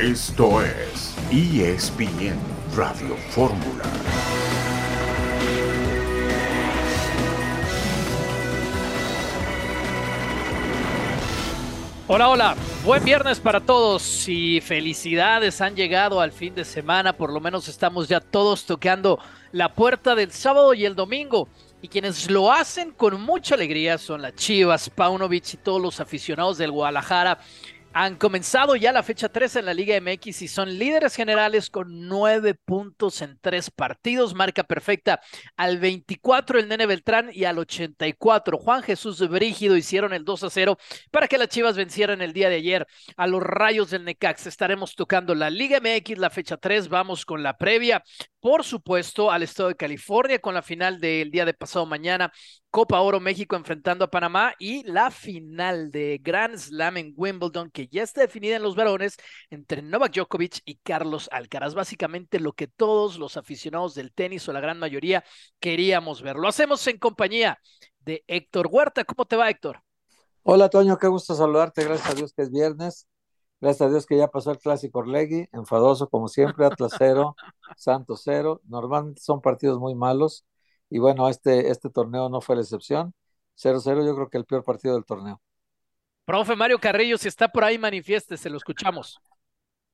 Esto es ESPN Radio Fórmula. Hola, hola, buen viernes para todos y felicidades han llegado al fin de semana, por lo menos estamos ya todos tocando la puerta del sábado y el domingo. Y quienes lo hacen con mucha alegría son las Chivas, Paunovic y todos los aficionados del Guadalajara han comenzado ya la fecha 3 en la Liga MX y son líderes generales con nueve puntos en tres partidos, marca perfecta al 24 el Nene Beltrán y al 84 Juan Jesús Brígido hicieron el 2 a 0 para que las Chivas vencieran el día de ayer a los Rayos del Necax. Estaremos tocando la Liga MX, la fecha 3, vamos con la previa, por supuesto, al estado de California con la final del día de pasado mañana Copa Oro México enfrentando a Panamá y la final de Grand Slam en Wimbledon que ya está definida en los varones entre Novak Djokovic y Carlos Alcaraz. Básicamente lo que todos los aficionados del tenis o la gran mayoría queríamos ver. Lo hacemos en compañía de Héctor Huerta. ¿Cómo te va, Héctor? Hola, Toño. Qué gusto saludarte. Gracias a Dios que es viernes. Gracias a Dios que ya pasó el clásico Orlegui, enfadoso como siempre, Atlas cero, Santos cero. Normalmente son partidos muy malos y bueno, este, este torneo no fue la excepción. 0-0 yo creo que el peor partido del torneo. Profe Mario Carrillo, si está por ahí, manifieste, se lo escuchamos.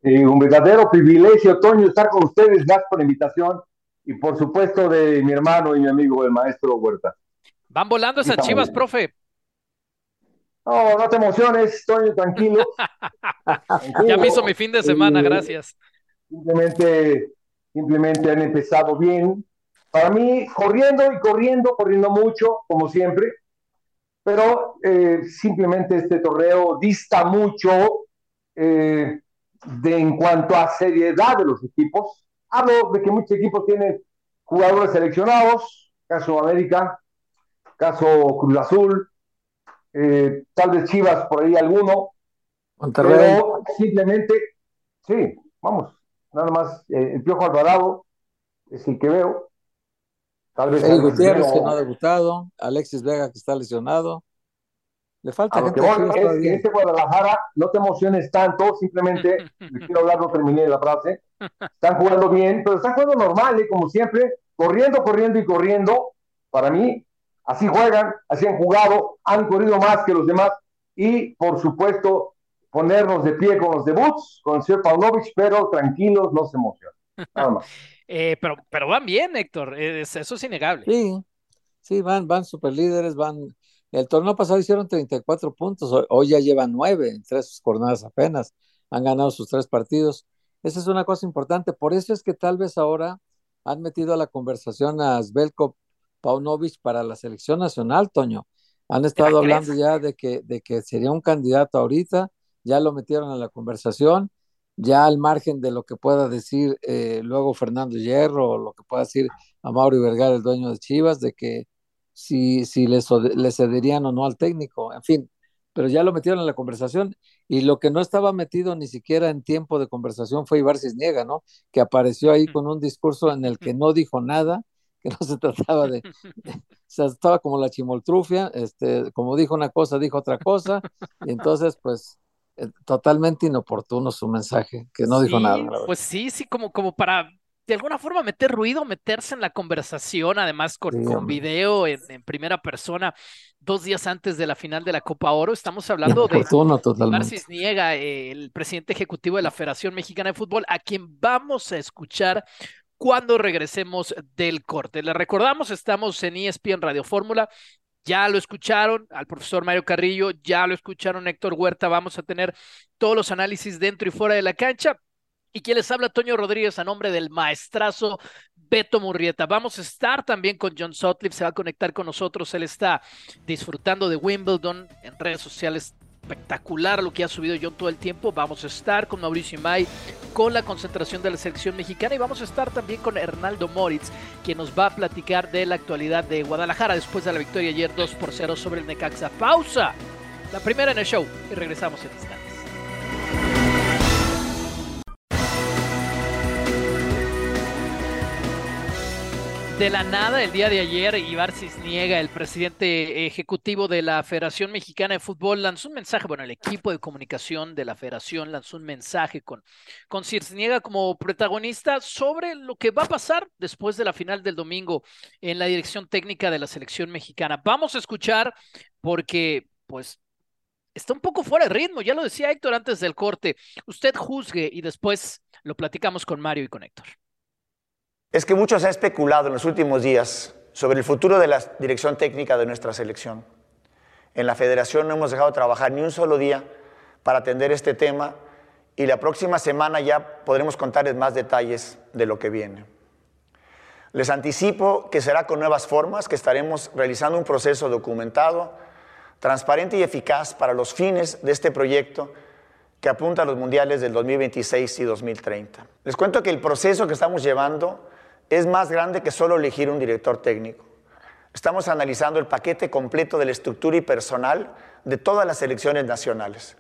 un verdadero privilegio, Toño, estar con ustedes. Gracias por la invitación y por supuesto de mi hermano y mi amigo, el maestro Huerta. Van volando esas chivas, profe. No, no te emociones, Toño, tranquilo. ya me hizo mi fin de semana, gracias. Simplemente, simplemente han empezado bien, para mí, corriendo y corriendo, corriendo mucho, como siempre, pero eh, simplemente este torneo dista mucho eh, de en cuanto a seriedad de los equipos. Hablo de que muchos equipos tienen jugadores seleccionados, caso América, caso Cruz Azul, eh, tal vez Chivas por ahí alguno, pero simplemente, sí, vamos, nada más el Piojo Alvarado es el que veo, Tal vez Eric Gutiérrez, que no ha debutado, Alexis Vega, que está lesionado. Le falta gente. es que este Guadalajara, no te emociones tanto, simplemente, quiero hablar, no terminé la frase. Están jugando bien, pero están jugando normal, ¿eh? como siempre, corriendo, corriendo y corriendo. Para mí, así juegan, así han jugado, han corrido más que los demás. Y, por supuesto, ponernos de pie con los debuts, con el señor Pavlovich, pero tranquilos, no se emocionen. Nada más. Eh, pero, pero van bien, Héctor, eso es innegable. Sí, sí, van, van super líderes, van. El torneo pasado hicieron 34 puntos, hoy, ya llevan nueve en tres jornadas apenas, han ganado sus tres partidos. Esa es una cosa importante, por eso es que tal vez ahora han metido a la conversación a Svelko Paunovic para la selección nacional, Toño. Han estado hablando ya de que, de que sería un candidato ahorita, ya lo metieron a la conversación ya al margen de lo que pueda decir eh, luego Fernando Hierro o lo que pueda decir a Mauro Vergara, el dueño de Chivas, de que si, si le, cederían o no al técnico, en fin, pero ya lo metieron en la conversación y lo que no estaba metido ni siquiera en tiempo de conversación fue Ibar Cisniega, ¿no? Que apareció ahí con un discurso en el que no dijo nada, que no se trataba de, se estaba como la chimoltrufia, este, como dijo una cosa, dijo otra cosa, y entonces pues totalmente inoportuno su mensaje, que no dijo nada. Pues sí, sí, como, como para de alguna forma meter ruido, meterse en la conversación, además con, con video en, primera persona, dos días antes de la final de la Copa Oro. Estamos hablando de Marcis Niega, el presidente ejecutivo de la Federación Mexicana de Fútbol, a quien vamos a escuchar cuando regresemos del corte. Le recordamos, estamos en ESPN Radio Fórmula, ya lo escucharon al profesor Mario Carrillo, ya lo escucharon Héctor Huerta, vamos a tener todos los análisis dentro y fuera de la cancha. Y quien les habla, Toño Rodríguez, a nombre del maestrazo Beto Murrieta. Vamos a estar también con John Sutcliffe, se va a conectar con nosotros. Él está disfrutando de Wimbledon en redes sociales espectacular lo que ha subido John todo el tiempo. Vamos a estar con Mauricio Imay, con la concentración de la selección mexicana y vamos a estar también con Hernaldo Moritz, quien nos va a platicar de la actualidad de Guadalajara después de la victoria ayer 2 por 0 sobre el Necaxa. Pausa, la primera en el show y regresamos en instantes. De la nada, el día de ayer, Ibar Cisniega, el presidente ejecutivo de la Federación Mexicana de Fútbol, lanzó un mensaje, bueno, el equipo de comunicación de la federación lanzó un mensaje con, con Cisniega como protagonista sobre lo que va a pasar después de la final del domingo en la dirección técnica de la selección mexicana. Vamos a escuchar porque, pues, está un poco fuera de ritmo, ya lo decía Héctor antes del corte. Usted juzgue y después lo platicamos con Mario y con Héctor es que mucho se ha especulado en los últimos días sobre el futuro de la dirección técnica de nuestra selección. En la federación no hemos dejado de trabajar ni un solo día para atender este tema y la próxima semana ya podremos contarles más detalles de lo que viene. Les anticipo que será con nuevas formas, que estaremos realizando un proceso documentado, transparente y eficaz para los fines de este proyecto que apunta a los mundiales del 2026 y 2030. Les cuento que el proceso que estamos llevando es más grande que solo elegir un director técnico. Estamos analizando el paquete completo de la estructura y personal de todas las selecciones nacionales.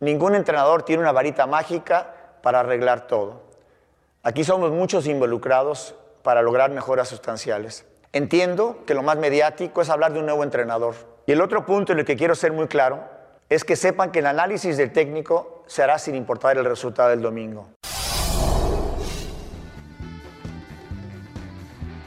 Ningún entrenador tiene una varita mágica para arreglar todo. Aquí somos muchos involucrados para lograr mejoras sustanciales. Entiendo que lo más mediático es hablar de un nuevo entrenador. Y el otro punto en el que quiero ser muy claro es que sepan que el análisis del técnico se hará sin importar el resultado del domingo.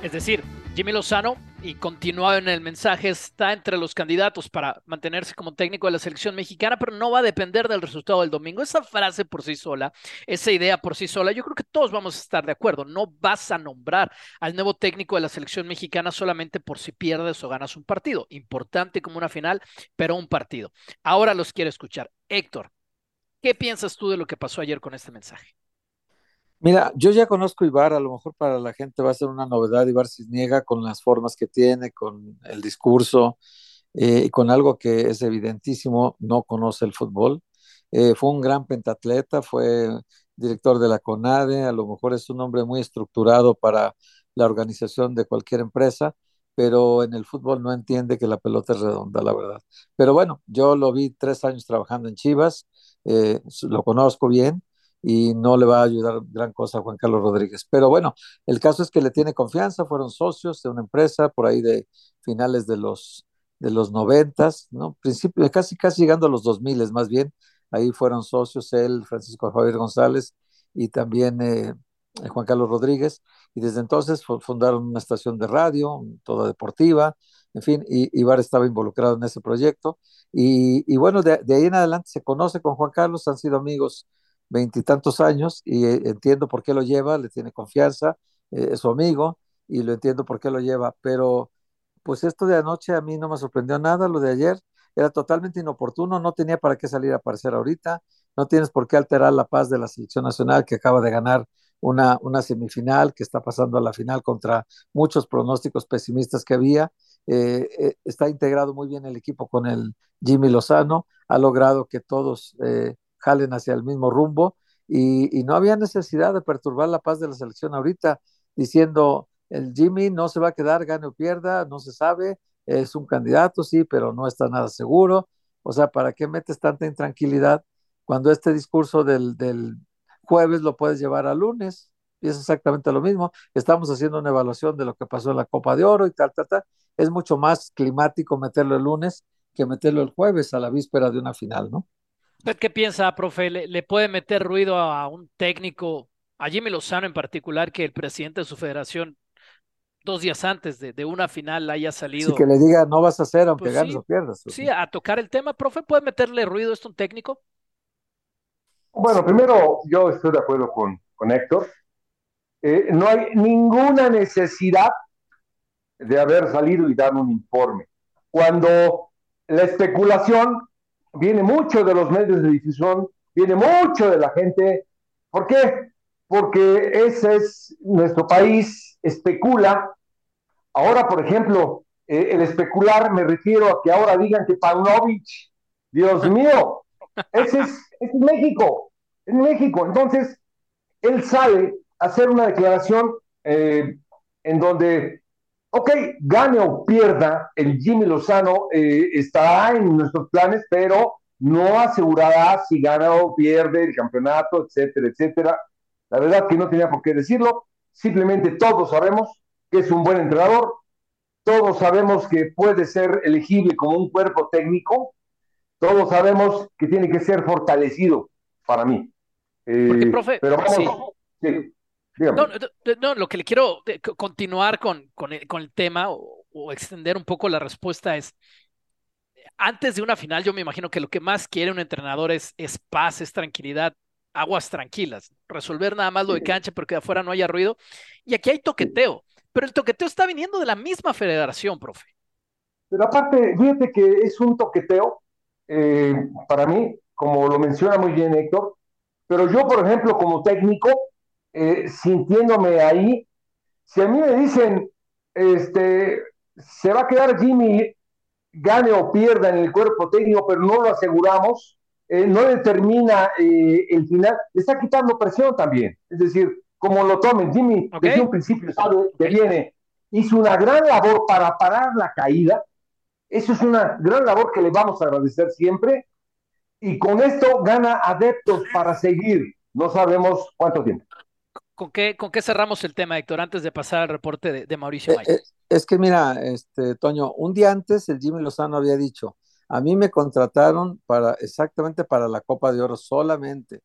Es decir, Jimmy Lozano, y continuado en el mensaje, está entre los candidatos para mantenerse como técnico de la selección mexicana, pero no va a depender del resultado del domingo. Esa frase por sí sola, esa idea por sí sola, yo creo que todos vamos a estar de acuerdo. No vas a nombrar al nuevo técnico de la selección mexicana solamente por si pierdes o ganas un partido. Importante como una final, pero un partido. Ahora los quiero escuchar. Héctor, ¿qué piensas tú de lo que pasó ayer con este mensaje? Mira, yo ya conozco Ibar, a lo mejor para la gente va a ser una novedad Ibar Cisniega con las formas que tiene, con el discurso eh, con algo que es evidentísimo, no conoce el fútbol. Eh, fue un gran pentatleta, fue director de la CONADE, a lo mejor es un hombre muy estructurado para la organización de cualquier empresa, pero en el fútbol no entiende que la pelota es redonda, la verdad. Pero bueno, yo lo vi tres años trabajando en Chivas, eh, lo conozco bien y no le va a ayudar gran cosa a Juan Carlos Rodríguez. Pero bueno, el caso es que le tiene confianza, fueron socios de una empresa por ahí de finales de los de los noventas, ¿no? Principio, casi casi llegando a los dos miles más bien, ahí fueron socios él, Francisco Javier González y también eh, Juan Carlos Rodríguez, y desde entonces fundaron una estación de radio, toda deportiva, en fin, y Ibar estaba involucrado en ese proyecto, y, y bueno, de, de, ahí en adelante se conoce con Juan Carlos, han sido amigos veintitantos años y eh, entiendo por qué lo lleva, le tiene confianza, eh, es su amigo y lo entiendo por qué lo lleva, pero pues esto de anoche a mí no me sorprendió nada, lo de ayer era totalmente inoportuno, no tenía para qué salir a aparecer ahorita, no tienes por qué alterar la paz de la selección nacional que acaba de ganar una, semifinal, que está pasando a la final contra muchos pronósticos pesimistas que había. Eh, está integrado muy bien el equipo con el Jimmy Lozano, ha logrado que todos jalen hacia el mismo rumbo y, no había necesidad de perturbar la paz de la selección ahorita, diciendo el Jimmy no se va a quedar, gane o pierda, no se sabe, es un candidato, sí, pero no está nada seguro. O sea, ¿para qué metes tanta intranquilidad cuando este discurso del, del jueves lo puedes llevar al lunes? Y es exactamente lo mismo. Estamos haciendo una evaluación de lo que pasó en la Copa de Oro y tal, tal, tal. Es mucho más climático meterlo el lunes que meterlo el jueves a la víspera de una final, ¿no? ¿Usted qué piensa, profe? ¿Le, puede meter ruido a un técnico, a Jimmy Lozano en particular, que el presidente de su federación dos días antes de, una final haya salido. Sí, que le diga, no vas a hacer aunque pues ganes o pierdas. Sí, a tocar el tema, profe, ¿puede meterle ruido esto a un técnico? Bueno, primero, yo estoy de acuerdo con, con Héctor. Eh, no hay ninguna necesidad de haber salido y dar un informe. Cuando la especulación viene mucho de los medios de difusión, viene mucho de la gente. ¿Por qué? Porque ese es nuestro país, especula. Ahora, por ejemplo, eh, el especular me refiero a que ahora digan que Paunovic, Dios mío, ese es, es México, es México. Entonces, él sale a hacer una declaración eh, en donde ok, gane o pierda, el Jimmy Lozano eh, estará en nuestros planes, pero no asegurará si gana o pierde el campeonato, etcétera, etcétera. La verdad que no tenía por qué decirlo, simplemente todos sabemos que es un buen entrenador, todos sabemos que puede ser elegible como un cuerpo técnico, todos sabemos que tiene que ser fortalecido para mí. Eh, profe, pero vamos, sí. No, no, lo que le quiero eh, continuar con, con, el, con el tema o, o, extender un poco la respuesta es, antes de una final yo me imagino que lo que más quiere un entrenador es, es paz, es tranquilidad, aguas tranquilas, resolver nada más lo de cancha pero que de afuera no haya ruido. Y aquí hay toqueteo, pero el toqueteo está viniendo de la misma federación, profe. Pero aparte, fíjate que es un toqueteo, eh, para mí, como lo menciona muy bien Héctor, pero yo, por ejemplo, como técnico, eh, sintiéndome ahí, si a mí me dicen, este, se va a quedar Jimmy, gane o pierda en el cuerpo técnico, pero no lo aseguramos, eh, no determina eh, el final, le está quitando presión también. Es decir, como lo tomen, Jimmy desde un principio sabe que viene, hizo una gran labor para parar la caída. Eso es una gran labor que le vamos a agradecer siempre. Y con esto gana adeptos para seguir. No sabemos cuánto tiempo. ¿Con qué, ¿Con qué cerramos el tema, Héctor, antes de pasar al reporte de, Mauricio eh, es que mira, este, Toño, un día antes el Jimmy Lozano había dicho, a mí me contrataron para exactamente para la Copa de Oro solamente.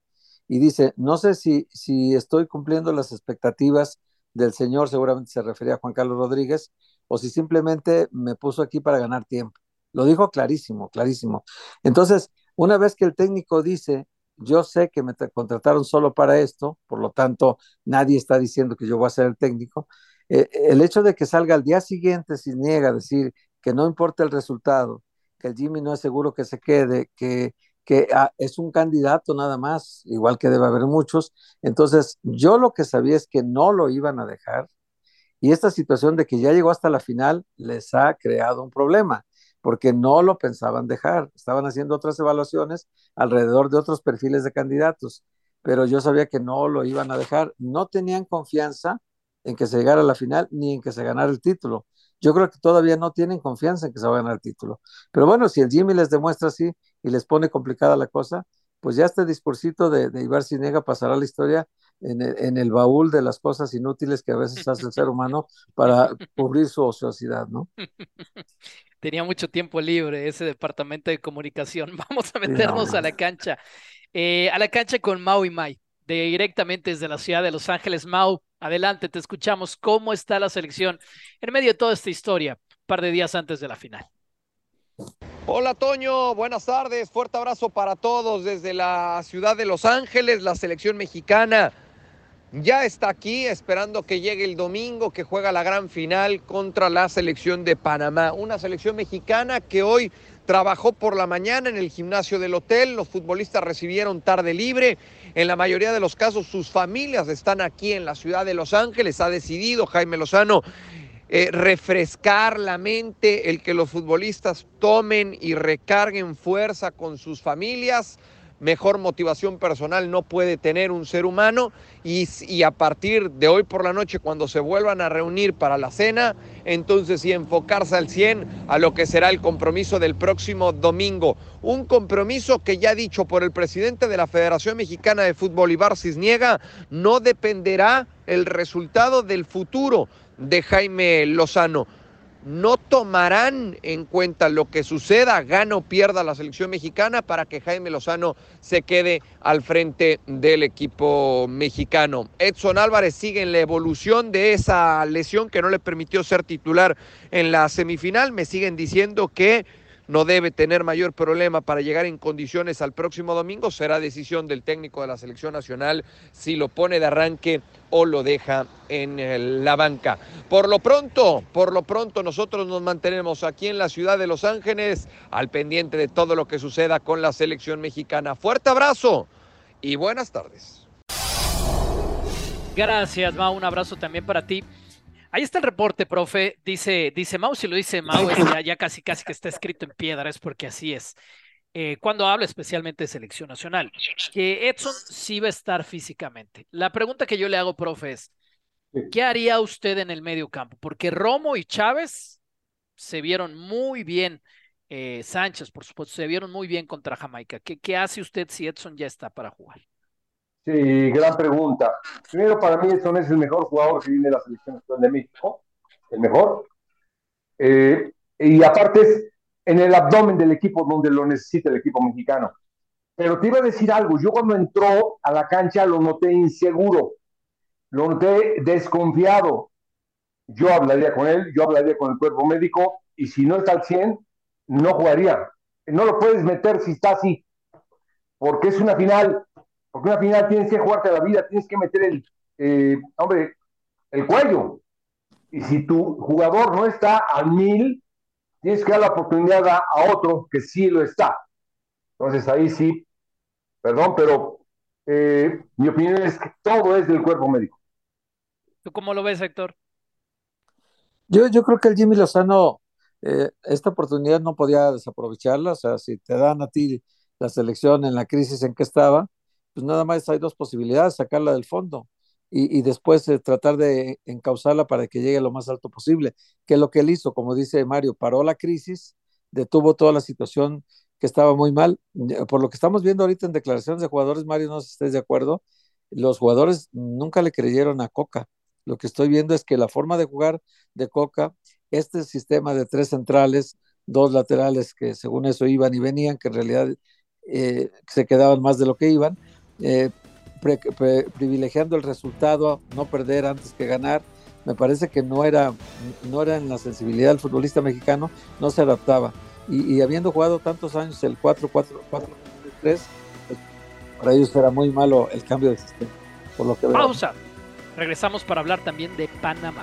Y dice, no sé si, si estoy cumpliendo las expectativas del señor, seguramente se refería a Juan Carlos Rodríguez, o si simplemente me puso aquí para ganar tiempo. Lo dijo clarísimo, clarísimo. Entonces, una vez que el técnico dice, yo sé que me contrataron solo para esto, por lo tanto, nadie está diciendo que yo voy a ser el técnico, eh, el hecho de que salga al día siguiente sin niega decir que no importa el resultado, que el Jimmy no es seguro que se quede, que, que ah, es un candidato nada más, igual que debe haber muchos. Entonces, yo lo que sabía es que no lo iban a dejar y esta situación de que ya llegó hasta la final les ha creado un problema porque no lo pensaban dejar, estaban haciendo otras evaluaciones alrededor de otros perfiles de candidatos, pero yo sabía que no lo iban a dejar, no tenían confianza en que se llegara a la final ni en que se ganara el título. Yo creo que todavía no tienen confianza en que se va a ganar el título. Pero bueno, si el Jimmy les demuestra así y les pone complicada la cosa, pues ya este discursito de, de Ibar Cinega pasará la historia en el, en el, baúl de las cosas inútiles que a veces hace el ser humano para cubrir su ociosidad, ¿no? Tenía mucho tiempo libre ese departamento de comunicación. Vamos a meternos a la cancha. Eh, a la cancha con Mau y Mai, de, directamente desde la ciudad de Los Ángeles. Mau, Adelante, te escuchamos. ¿Cómo está la selección en medio de toda esta historia, un par de días antes de la final? Hola Toño, buenas tardes, fuerte abrazo para todos desde la ciudad de Los Ángeles, la selección mexicana ya está aquí esperando que llegue el domingo que juega la gran final contra la selección de Panamá, una selección mexicana que hoy trabajó por la mañana en el gimnasio del hotel, los futbolistas recibieron tarde libre, en la mayoría de los casos sus familias están aquí en la ciudad de Los Ángeles, ha decidido Jaime Lozano eh, refrescar la mente, el que los futbolistas tomen y recarguen fuerza con sus familias mejor motivación personal no puede tener un ser humano y, a partir de hoy por la noche cuando se vuelvan a reunir para la cena, entonces sí enfocarse al 100 a lo que será el compromiso del próximo domingo. Un compromiso que ya dicho por el presidente de la Federación Mexicana de Fútbol, Ibar Cisniega, no dependerá el resultado del futuro de Jaime Lozano no tomarán en cuenta lo que suceda, gana o pierda la selección mexicana para que Jaime Lozano se quede al frente del equipo mexicano. Edson Álvarez sigue en la evolución de esa lesión que no le permitió ser titular en la semifinal. Me siguen diciendo que no debe tener mayor problema para llegar en condiciones al próximo domingo. Será decisión del técnico de la selección nacional si lo pone de arranque o lo deja en eh, la banca. Por lo pronto, por lo pronto nosotros nos mantenemos aquí en la ciudad de Los Ángeles al pendiente de todo lo que suceda con la selección mexicana. Fuerte abrazo y buenas tardes. Gracias, Ma. Un abrazo también para ti. Ahí está el reporte, profe. Dice, dice Mau, si lo dice Mau, ya, casi casi que está escrito en piedra, es porque así es. Eh, cuando habla especialmente de selección nacional, que Edson sí va a estar físicamente. La pregunta que yo le hago, profe, es, ¿qué haría usted en el medio campo? Porque Romo y Chávez se vieron muy bien, eh, Sánchez, por supuesto, se vieron muy bien contra Jamaica. ¿Qué, ¿Qué hace usted si Edson ya está para jugar? Sí, gran pregunta. Primero, para mí, Edson es el mejor jugador que viene de la selección de México, el mejor. Eh, y aparte es en el abdomen del equipo donde lo necesita el equipo mexicano. Pero te iba a decir algo, yo cuando entró a la cancha lo noté inseguro, lo noté desconfiado. Yo hablaría con él, yo hablaría con el cuerpo médico y si no está al 100, no jugaría. No lo puedes meter si está así, porque es una final, porque una final tienes que jugarte la vida, tienes que meter el, eh, hombre, el cuello. Y si tu jugador no está al mil, tienes que dar la oportunidad a, a otro que sí lo está. Entonces ahí sí, perdón, pero eh, mi opinión es que todo es del cuerpo médico. ¿Tú cómo lo ves, Héctor? Yo, yo creo que el Jimmy Lozano, eh, esta oportunidad no podía desaprovecharla, o sea, si te dan a ti la selección en la crisis en que estaba, pues nada más hay dos posibilidades, sacarla del fondo y, y después eh, tratar de encauzarla para que llegue lo más alto posible, que es lo que él hizo, como dice Mario, paró la crisis, detuvo toda la situación que estaba muy mal. Por lo que estamos viendo ahorita en declaraciones de jugadores, Mario, no sé si estés de acuerdo, los jugadores nunca le creyeron a Coca. Lo que estoy viendo es que la forma de jugar de Coca, este sistema de tres centrales, dos laterales que según eso iban y venían, que en realidad eh, se quedaban más de lo que iban, eh, pre, pre, privilegiando el resultado, no perder antes que ganar, me parece que no era, no era en la sensibilidad del futbolista mexicano, no se adaptaba. Y, habiendo jugado tantos años el 4-4-4-3, pues, para ellos era muy malo el cambio de sistema. Por lo que Pausa. Regresamos para hablar también de Panamá.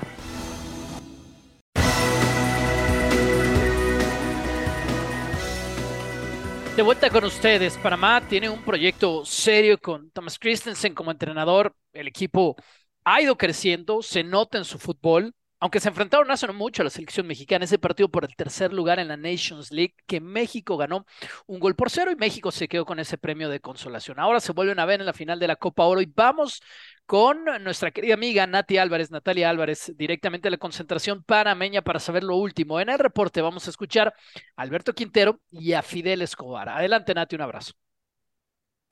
De vuelta con ustedes, Panamá tiene un proyecto serio con Thomas Christensen como entrenador. El equipo ha ido creciendo, se nota en su fútbol, aunque se enfrentaron hace no mucho a la selección mexicana, ese partido por el tercer lugar en la Nations League, que México ganó un gol por cero y México se quedó con ese premio de consolación. Ahora se vuelven a ver en la final de la Copa Oro y vamos con nuestra querida amiga Nati Álvarez, Natalia Álvarez, directamente a la concentración panameña para saber lo último. En el reporte vamos a escuchar a Alberto Quintero y a Fidel Escobar. Adelante, Nati, un abrazo.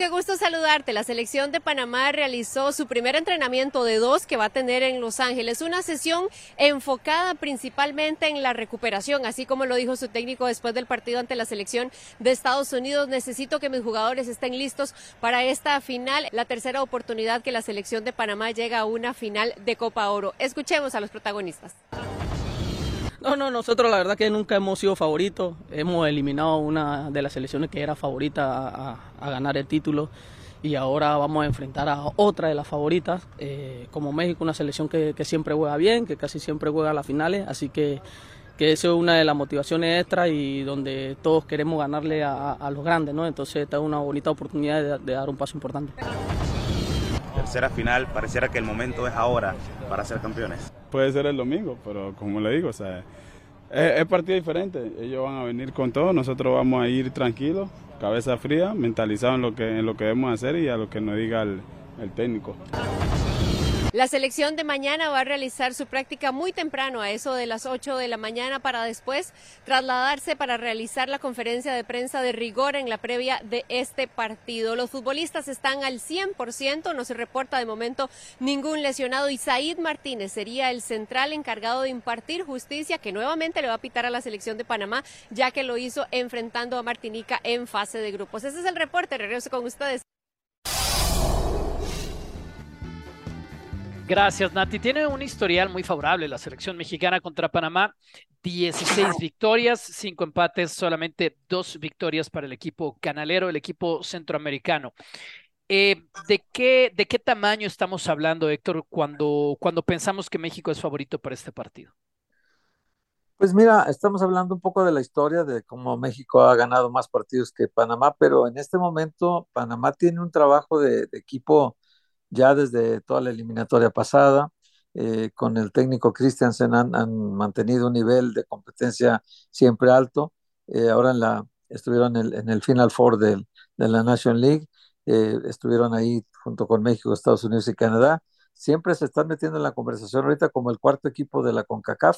Qué gusto saludarte. La selección de Panamá realizó su primer entrenamiento de dos que va a tener en Los Ángeles. Una sesión enfocada principalmente en la recuperación, así como lo dijo su técnico después del partido ante la selección de Estados Unidos. Necesito que mis jugadores estén listos para esta final, la tercera oportunidad que la selección de Panamá llega a una final de Copa Oro. Escuchemos a los protagonistas. No, no, nosotros la verdad que nunca hemos sido favoritos. Hemos eliminado una de las selecciones que era favorita a, ganar el título y ahora vamos a enfrentar a otra de las favoritas, eh, como México, una selección que, siempre juega bien, que casi siempre juega a las finales, así que, que eso es una de las motivaciones extras y donde todos queremos ganarle a, los grandes, ¿no? Entonces esta es una bonita oportunidad de dar un paso importante tercera final, pareciera que el momento es ahora para ser campeones. Puede ser el domingo, pero como le digo, o sea, es, partido diferente. Ellos van a venir con todo, nosotros vamos a ir tranquilos, cabeza fría, mentalizados en lo que, en lo que debemos hacer y a lo que nos diga el, el técnico. La selección de mañana va a realizar su práctica muy temprano, a eso de las 8 de la mañana, para después trasladarse para realizar la conferencia de prensa de rigor en la previa de este partido. Los futbolistas están al 100%, no se reporta de momento ningún lesionado y Said Martínez sería el central encargado de impartir justicia que nuevamente le va a pitar a la selección de Panamá, ya que lo hizo enfrentando a Martinica en fase de grupos. Ese es el reporte, regreso con ustedes. Gracias, Nati. Tiene un historial muy favorable la selección mexicana contra Panamá. 16 victorias, 5 empates, solamente 2 victorias para el equipo canalero, el equipo centroamericano. Eh, ¿de, qué, ¿De qué tamaño estamos hablando, Héctor, cuando, cuando pensamos que México es favorito para este partido? Pues mira, estamos hablando un poco de la historia de cómo México ha ganado más partidos que Panamá, pero en este momento Panamá tiene un trabajo de, de equipo ya desde toda la eliminatoria pasada. Eh, con el técnico Christiansen han, han, mantenido un nivel de competencia siempre alto. Eh, ahora en la, estuvieron en el, en el Final Four de la National League, eh, estuvieron ahí junto con México, Estados Unidos y Canadá. Siempre se están metiendo en la conversación ahorita como el cuarto equipo de la CONCACAF.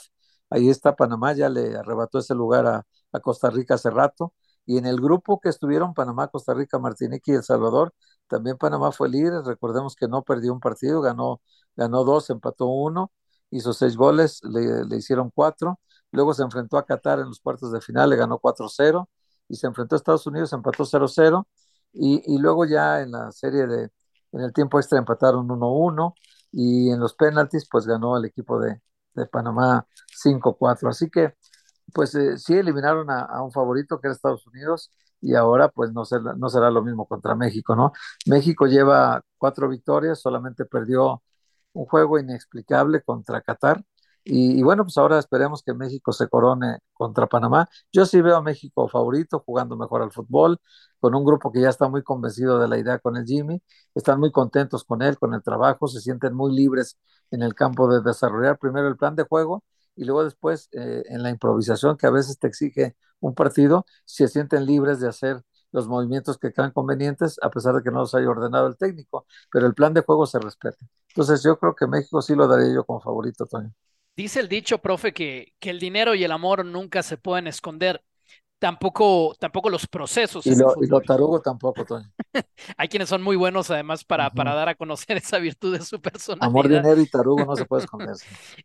Ahí está Panamá, ya le arrebató ese lugar a, a Costa Rica hace rato. Y en el grupo que estuvieron Panamá, Costa Rica, Martinique y El Salvador, también Panamá fue líder. Recordemos que no perdió un partido, ganó, ganó dos, empató uno. hizo seis goles, le, le hicieron cuatro, luego se enfrentó a Qatar en los cuartos de final, le ganó 4-0, y se enfrentó a Estados Unidos, empató 0-0, y, y luego ya en la serie de, en el tiempo extra empataron 1-1, y en los penaltis pues ganó el equipo de, de Panamá 5-4. Así que pues eh, sí eliminaron a, a, un favorito que era Estados Unidos y ahora pues no será, no será lo mismo contra México, ¿no? México lleva cuatro victorias, solamente perdió un juego inexplicable contra Qatar y, y, bueno, pues ahora esperemos que México se corone contra Panamá. Yo sí veo a México favorito, jugando mejor al fútbol, con un grupo que ya está muy convencido de la idea con el Jimmy, están muy contentos con él, con el trabajo, se sienten muy libres en el campo de desarrollar primero el plan de juego y luego después eh, en la improvisación que a veces te exige un partido, se sienten libres de hacer los movimientos que crean convenientes, a pesar de que no los haya ordenado el técnico, pero el plan de juego se respeta. Entonces yo creo que México sí lo daría yo como favorito, Toño. Dice el dicho, profe, que, que, el dinero y el amor nunca se pueden esconder. Tampoco, tampoco los procesos. Y lo, y lo tarugo tampoco, Toño. Hay quienes son muy buenos además para, uh -huh. para dar a conocer esa virtud de su personalidad. Amor, dinero y tarugo no se puede esconder.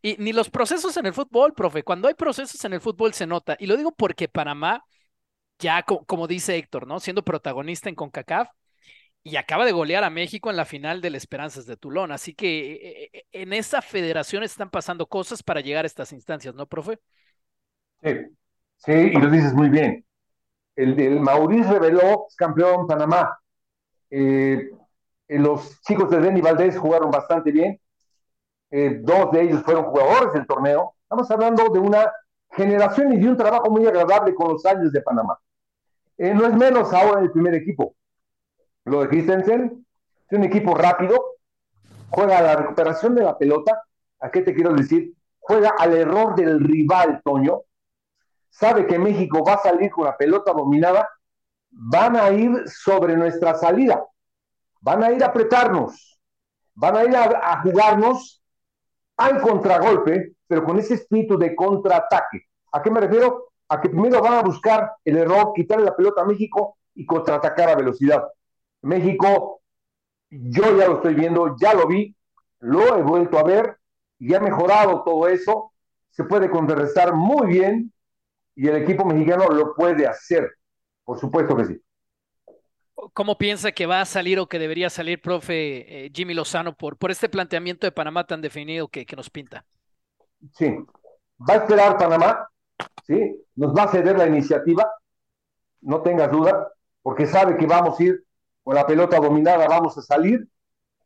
y ni los procesos en el fútbol, profe. Cuando hay procesos en el fútbol se nota. Y lo digo porque Panamá, ya co como dice Héctor, ¿no? Siendo protagonista en CONCACAF, y acaba de golear a México en la final del Esperanzas de Tulón. Así que eh, en esa federación están pasando cosas para llegar a estas instancias, ¿no, profe? Sí, sí, y lo dices muy bien. El, el Mauricio reveló, campeón Panamá. Eh, los chicos de Denny Valdés jugaron bastante bien. Eh, dos de ellos fueron jugadores del torneo. Estamos hablando de una generación y de un trabajo muy agradable con los años de Panamá. Eh, no es menos ahora el primer equipo lo de Christensen, es un equipo rápido, juega a la recuperación de la pelota, ¿a qué te quiero decir? Juega al error del rival, Toño, sabe que México va a salir con la pelota dominada, van a ir sobre nuestra salida, van a ir a apretarnos, van a ir a, a jugarnos al contragolpe, pero con ese espíritu de contraataque. ¿A qué me refiero? A que primero van a buscar el error, quitarle la pelota a México y contraatacar a velocidad. México, yo ya lo estoy viendo, ya lo vi, lo he vuelto a ver y ha mejorado todo eso. Se puede contrarrestar muy bien y el equipo mexicano lo puede hacer. Por supuesto que sí. ¿Cómo piensa que va a salir o que debería salir, profe eh, Jimmy Lozano, por, por este planteamiento de Panamá tan definido que, que nos pinta? Sí, va a esperar Panamá, ¿sí? Nos va a ceder la iniciativa, no tengas duda, porque sabe que vamos a ir con la pelota dominada vamos a salir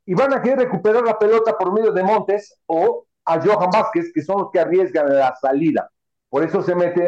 y van a querer recuperar la pelota por medio de Montes o a Johan Vázquez, que son los que arriesgan la salida. Por eso se mete.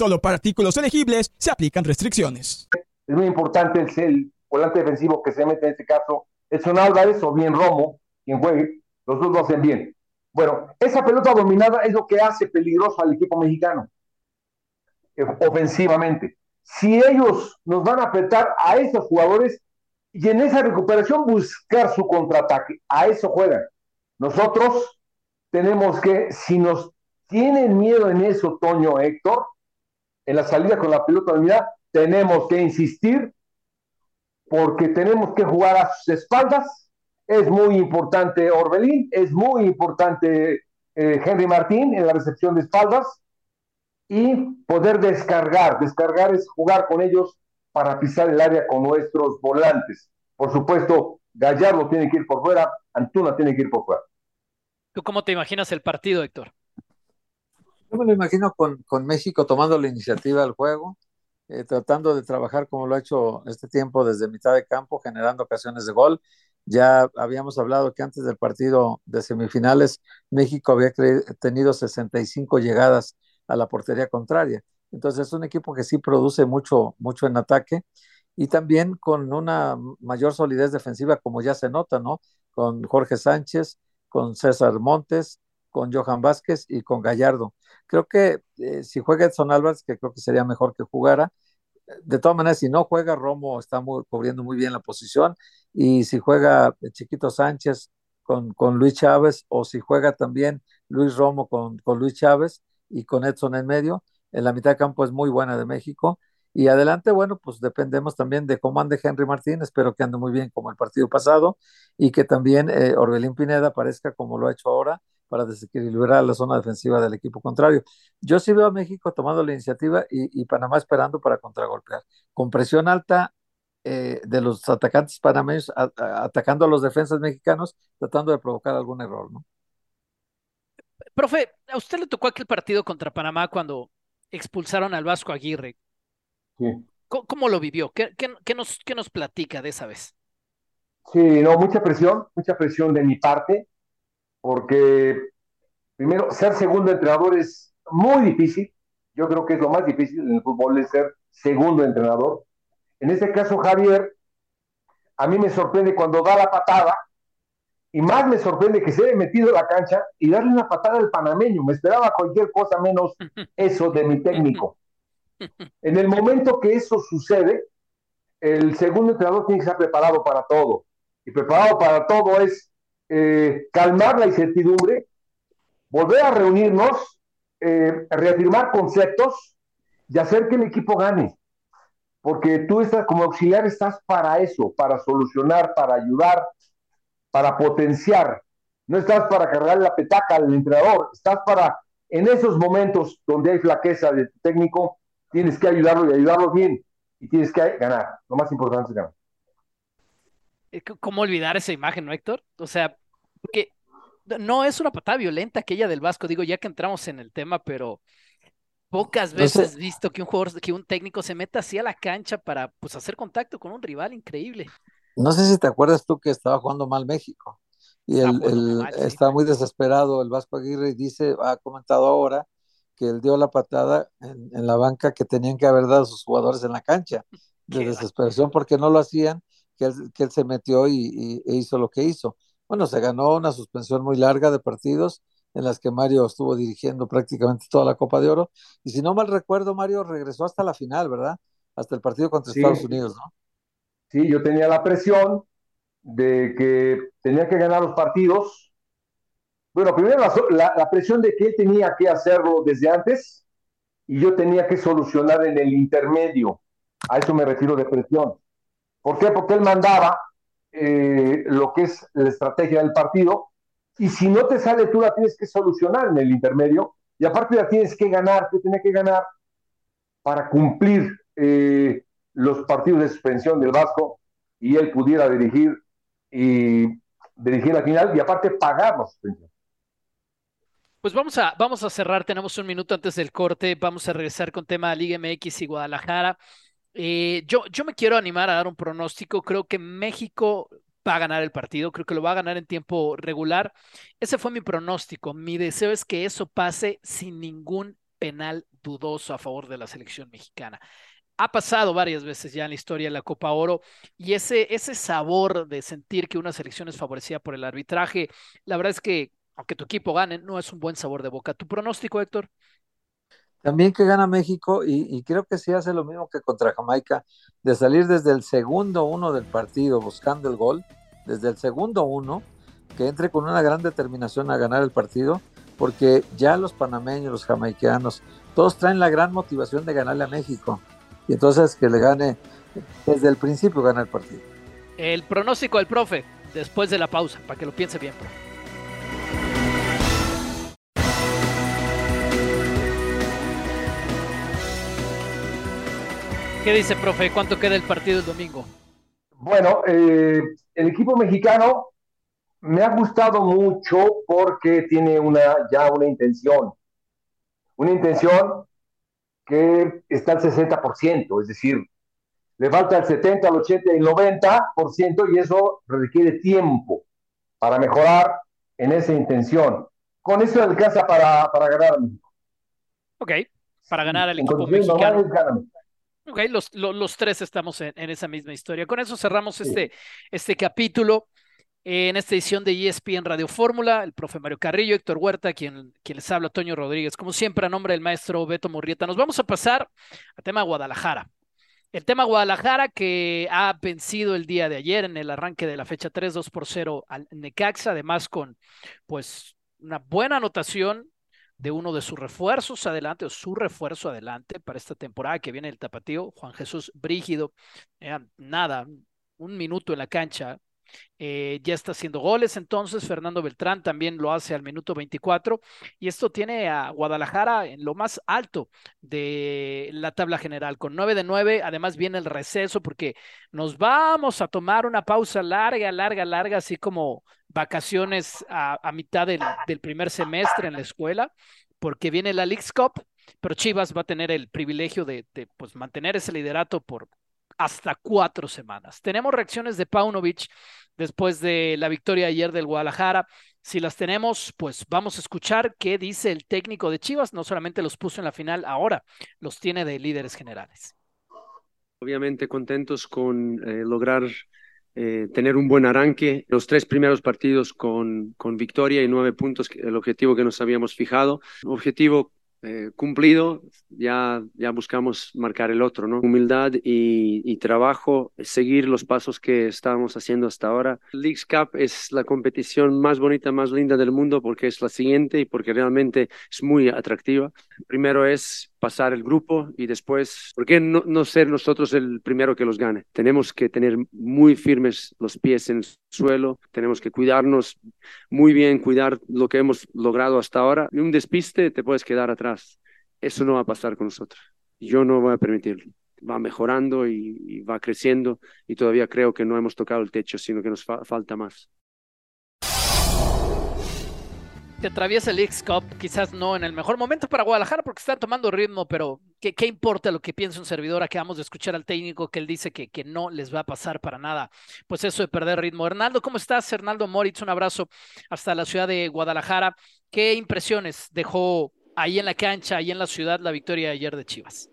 Solo para artículos elegibles se aplican restricciones. Es muy importante el, el volante defensivo que se mete en este caso. Edson Álvarez o bien Romo, quien juegue, los dos lo hacen bien. Bueno, esa pelota dominada es lo que hace peligroso al equipo mexicano, eh, ofensivamente. Si ellos nos van a apretar a esos jugadores y en esa recuperación buscar su contraataque, a eso juegan. Nosotros tenemos que, si nos tienen miedo en eso, Toño Héctor, en la salida con la pelota dominada, tenemos que insistir porque tenemos que jugar a sus espaldas. Es muy importante Orbelín, es muy importante eh, Henry Martín en la recepción de espaldas y poder descargar. Descargar es jugar con ellos para pisar el área con nuestros volantes. Por supuesto, Gallardo tiene que ir por fuera, Antuna tiene que ir por fuera. ¿Tú cómo te imaginas el partido, Héctor? Yo me lo imagino con, con México tomando la iniciativa del juego, eh, tratando de trabajar como lo ha hecho este tiempo desde mitad de campo, generando ocasiones de gol. Ya habíamos hablado que antes del partido de semifinales, México había tenido 65 llegadas a la portería contraria. Entonces es un equipo que sí produce mucho, mucho en ataque y también con una mayor solidez defensiva, como ya se nota, ¿no? Con Jorge Sánchez, con César Montes, con Johan Vázquez y con Gallardo. Creo que eh, si juega Edson Álvarez, que creo que sería mejor que jugara, de todas maneras, si no juega, Romo está cubriendo muy bien la posición. Y si juega Chiquito Sánchez con, con Luis Chávez, o si juega también Luis Romo con, con Luis Chávez y con Edson en medio, en la mitad de campo es muy buena de México. Y adelante, bueno, pues dependemos también de cómo ande Henry Martín, espero que ande muy bien como el partido pasado y que también eh, Orbelín Pineda aparezca como lo ha hecho ahora para desequilibrar la zona defensiva del equipo contrario. Yo sí veo a México tomando la iniciativa y, Panamá esperando para contragolpear. Con presión alta eh, de los atacantes panameños atacando a los defensas mexicanos, tratando de provocar algún error, ¿no? Profe, a usted le tocó aquel partido contra Panamá cuando expulsaron al Vasco Aguirre. ¿Cómo, lo vivió? ¿Qué, nos, ¿Qué nos platica de esa vez? Sí, no, mucha presión, mucha presión de mi parte, porque primero, ser segundo entrenador es muy difícil. Yo creo que es lo más difícil en el fútbol, es ser segundo entrenador. En este caso, Javier, a mí me sorprende cuando da la patada, y más me sorprende que se haya metido en la cancha y darle una patada al panameño. Me esperaba cualquier cosa menos eso de mi técnico. En el momento que eso sucede, el segundo entrenador tiene que estar preparado para todo. Y preparado para todo es eh, calmar la incertidumbre, volver a reunirnos, eh, reafirmar conceptos y hacer que el equipo gane. Porque tú estás como auxiliar, estás para eso, para solucionar, para ayudar, para potenciar. No estás para cargar la petaca al entrenador, estás para, en esos momentos donde hay flaqueza de técnico, tienes que ayudarlo y ayudarlo bien y tienes que ganar. Lo más importante es ganar. Eh, ¿Cómo olvidar esa imagen, no, Héctor? O sea, porque no es una patada violenta aquella del Vasco, digo, ya que entramos en el tema, pero pocas veces he visto que un jugador, que un técnico se meta así a la cancha para pues hacer contacto con un rival increíble. No sé si te acuerdas tú que estaba jugando mal México y el, está muy desesperado el Vasco Aguirre y dice, ha comentado ahora que él dio la patada en, la banca que tenían que haber dado sus jugadores en la cancha, de desesperación porque no lo hacían, que él, se metió y, e hizo lo que hizo. Bueno, se ganó una suspensión muy larga de partidos en las que Mario estuvo dirigiendo prácticamente toda la Copa de Oro. Y si no mal recuerdo, Mario regresó hasta la final, ¿verdad? Hasta el partido contra Estados Unidos, ¿no? Sí, yo tenía la presión de que tenía que ganar los partidos bueno, primero la, presión de que él tenía que hacerlo desde antes y yo tenía que solucionar en el intermedio. A eso me refiero de presión. ¿Por qué? Porque él mandaba eh, lo que es la estrategia del partido y si no te sale tú la tienes que solucionar en el intermedio y aparte la tienes que ganar, tú tienes que ganar para cumplir eh, los partidos de suspensión del Vasco y él pudiera dirigir y dirigir la final y aparte pagar la suspensión. Pues vamos a, vamos a cerrar, tenemos un minuto antes del corte, vamos a regresar con tema Liga MX y Guadalajara. Eh, yo, yo me quiero animar a dar un pronóstico, creo que México va a ganar el partido, creo que lo va a ganar en tiempo regular. Ese fue mi pronóstico, mi deseo es que eso pase sin ningún penal dudoso a favor de la selección mexicana ha pasado varias veces ya en la historia de la Copa Oro y ese, ese sabor de sentir que una selección es favorecida por el arbitraje, la verdad es que aunque tu equipo gane, no es un buen sabor de boca. ¿Tu pronóstico, Héctor? También que gana México y, creo que sí hace lo mismo que contra Jamaica, de salir desde el segundo uno del partido buscando el gol, desde el segundo uno, que entre con una gran determinación a ganar el partido, porque ya los panameños, los jamaicanos, todos traen la gran motivación de ganarle a México. Y entonces que le gane, desde el principio gana el partido. El pronóstico del profe, después de la pausa, para que lo piense bien. ¿Qué dice, profe? ¿Cuánto queda el partido el domingo? Bueno, eh, el equipo mexicano me ha gustado mucho porque tiene una, ya una intención. Una intención que está al 60%, es decir, le falta el 70, el 80 y el 90% y eso requiere tiempo para mejorar en esa intención. Con eso alcanza para, para ganar a México. Ok, para ganar al equipo mexicano. Ok, los, los, los, tres estamos en, en, esa misma historia. Con eso cerramos este, este capítulo en esta edición de ESPN Radio Fórmula, el profe Mario Carrillo, Héctor Huerta, quien, quien les habla, Toño Rodríguez, como siempre, a nombre del maestro Beto Murrieta. Nos vamos a pasar al tema Guadalajara. El tema Guadalajara que ha vencido el día de ayer en el arranque de la fecha 3, 2 por 0 al Necaxa, además con pues una buena anotación de uno de sus refuerzos adelante, o su refuerzo adelante para esta temporada que viene el tapatío, Juan Jesús Brígido, nada, un minuto en la cancha, eh, ya está haciendo goles, entonces Fernando Beltrán también lo hace al minuto 24 y esto tiene a Guadalajara en lo más alto de la tabla general con 9 de 9, además viene el receso porque nos vamos a tomar una pausa larga, larga, larga, así como vacaciones a, mitad del, del, primer semestre en la escuela, porque viene la League's Cup, pero Chivas va a tener el privilegio de, de pues, mantener ese liderato por hasta cuatro semanas. Tenemos reacciones de Paunovic después de la victoria ayer del Guadalajara. Si las tenemos, pues vamos a escuchar qué dice el técnico de Chivas. No solamente los puso en la final, ahora los tiene de líderes generales. Obviamente contentos con eh, lograr eh, tener un buen arranque. Los tres primeros partidos con, con victoria y nueve puntos, el objetivo que nos habíamos fijado. Objetivo eh, cumplido, ya, ya buscamos marcar el otro, ¿no? Humildad y, y, trabajo, seguir los pasos que estábamos haciendo hasta ahora. Leagues Cup es la competición más bonita, más linda del mundo porque es la siguiente y porque realmente es muy atractiva. Primero es pasar el grupo y después, ¿por qué no, ser nosotros el primero que los gane? Tenemos que tener muy firmes los pies en el suelo, tenemos que cuidarnos muy bien, cuidar lo que hemos logrado hasta ahora. Y un despiste te puedes quedar atrás. Eso no va a pasar con nosotros. Yo no voy a permitirlo. Va mejorando y, va creciendo y todavía creo que no hemos tocado el techo, sino que nos fa falta más te atraviesa el X Cup, quizás no en el mejor momento para Guadalajara porque están tomando ritmo, pero ¿qué, qué importa lo que piensa un servidor? Acabamos de escuchar al técnico que él dice que, que no les va a pasar para nada, pues eso de perder ritmo. Hernaldo, ¿cómo estás? Hernaldo Moritz, un abrazo hasta la ciudad de Guadalajara. ¿Qué impresiones dejó ahí en la cancha, ahí en la ciudad, la victoria de ayer de Chivas?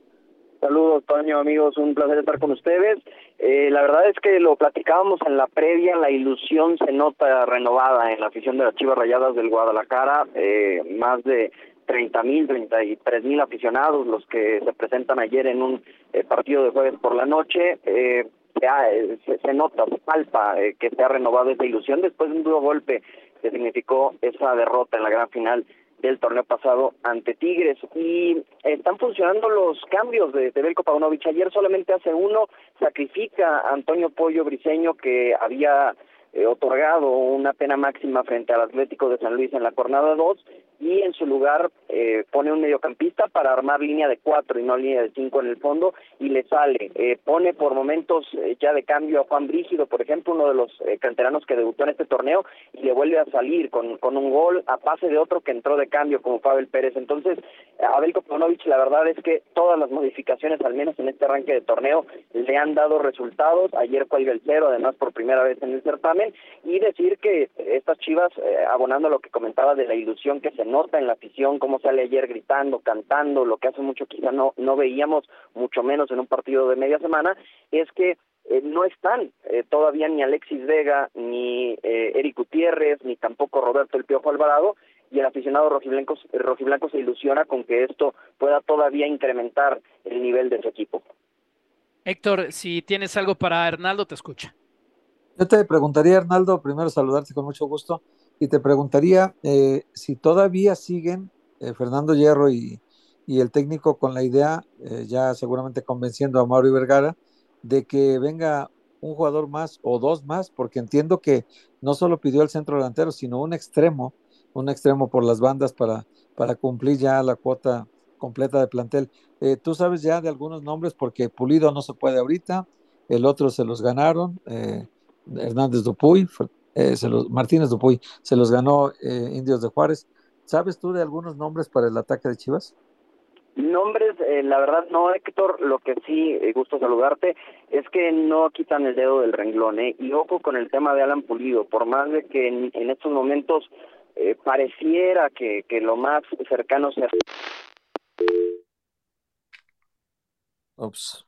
Saludos, Toño, amigos, un placer estar con ustedes. Eh, la verdad es que lo platicábamos en la previa, la ilusión se nota renovada en la afición de las Chivas Rayadas del Guadalajara, eh, más de treinta mil, treinta y tres mil aficionados los que se presentan ayer en un eh, partido de jueves por la noche. Eh, se, se, nota, se palpa eh, que se ha renovado esa ilusión después de un duro golpe que significó esa derrota en la gran final del torneo pasado ante Tigres y están funcionando los cambios de, de Belko Paunovic. Ayer solamente hace uno, sacrifica a Antonio Pollo Briseño que había eh, otorgado una pena máxima frente al Atlético de San Luis en la jornada 2 y en su lugar eh, pone un mediocampista para armar línea de cuatro y no línea de cinco en el fondo y le sale. Eh, pone por momentos eh, ya de cambio a Juan Brígido, por ejemplo, uno de los eh, canteranos que debutó en este torneo y le vuelve a salir con, con un gol a pase de otro que entró de cambio como Pavel Pérez. Entonces, Abel Kopanovic, la verdad es que todas las modificaciones, al menos en este arranque de torneo, le han dado resultados. Ayer fue el cero, además por primera vez en el certamen y decir que estas Chivas, eh, abonando lo que comentaba de la ilusión que se nota en la afición, cómo sale ayer gritando, cantando, lo que hace mucho quizá no, no veíamos, mucho menos en un partido de media semana, es que eh, no están eh, todavía ni Alexis Vega, ni eh, Eric Gutiérrez, ni tampoco Roberto El Piojo Alvarado, y el aficionado rojiblanco, rojiblanco se ilusiona con que esto pueda todavía incrementar el nivel de su equipo. Héctor, si tienes algo para Hernaldo, te escucha. Yo te preguntaría, Hernaldo, primero saludarte con mucho gusto, y te preguntaría eh, si todavía siguen eh, Fernando Hierro y, y, el técnico con la idea, eh, ya seguramente convenciendo a Mauro Vergara, de que venga un jugador más o dos más, porque entiendo que no solo pidió el centro delantero, sino un extremo, un extremo por las bandas para, para cumplir ya la cuota completa de plantel. Eh, Tú sabes ya de algunos nombres porque Pulido no se puede ahorita, el otro se los ganaron, eh, Hernández Dupuy, eh, se los, Martínez Dupuy, se los ganó eh, Indios de Juárez. ¿Sabes tú de algunos nombres para el ataque de Chivas? Nombres, eh, la verdad no, Héctor, lo que sí, eh, gusto saludarte, es que no quitan el dedo del renglón, ¿eh? Y ojo con el tema de Alan Pulido, por más de que en, en estos momentos eh, pareciera que, que lo más cercano sea... Ups.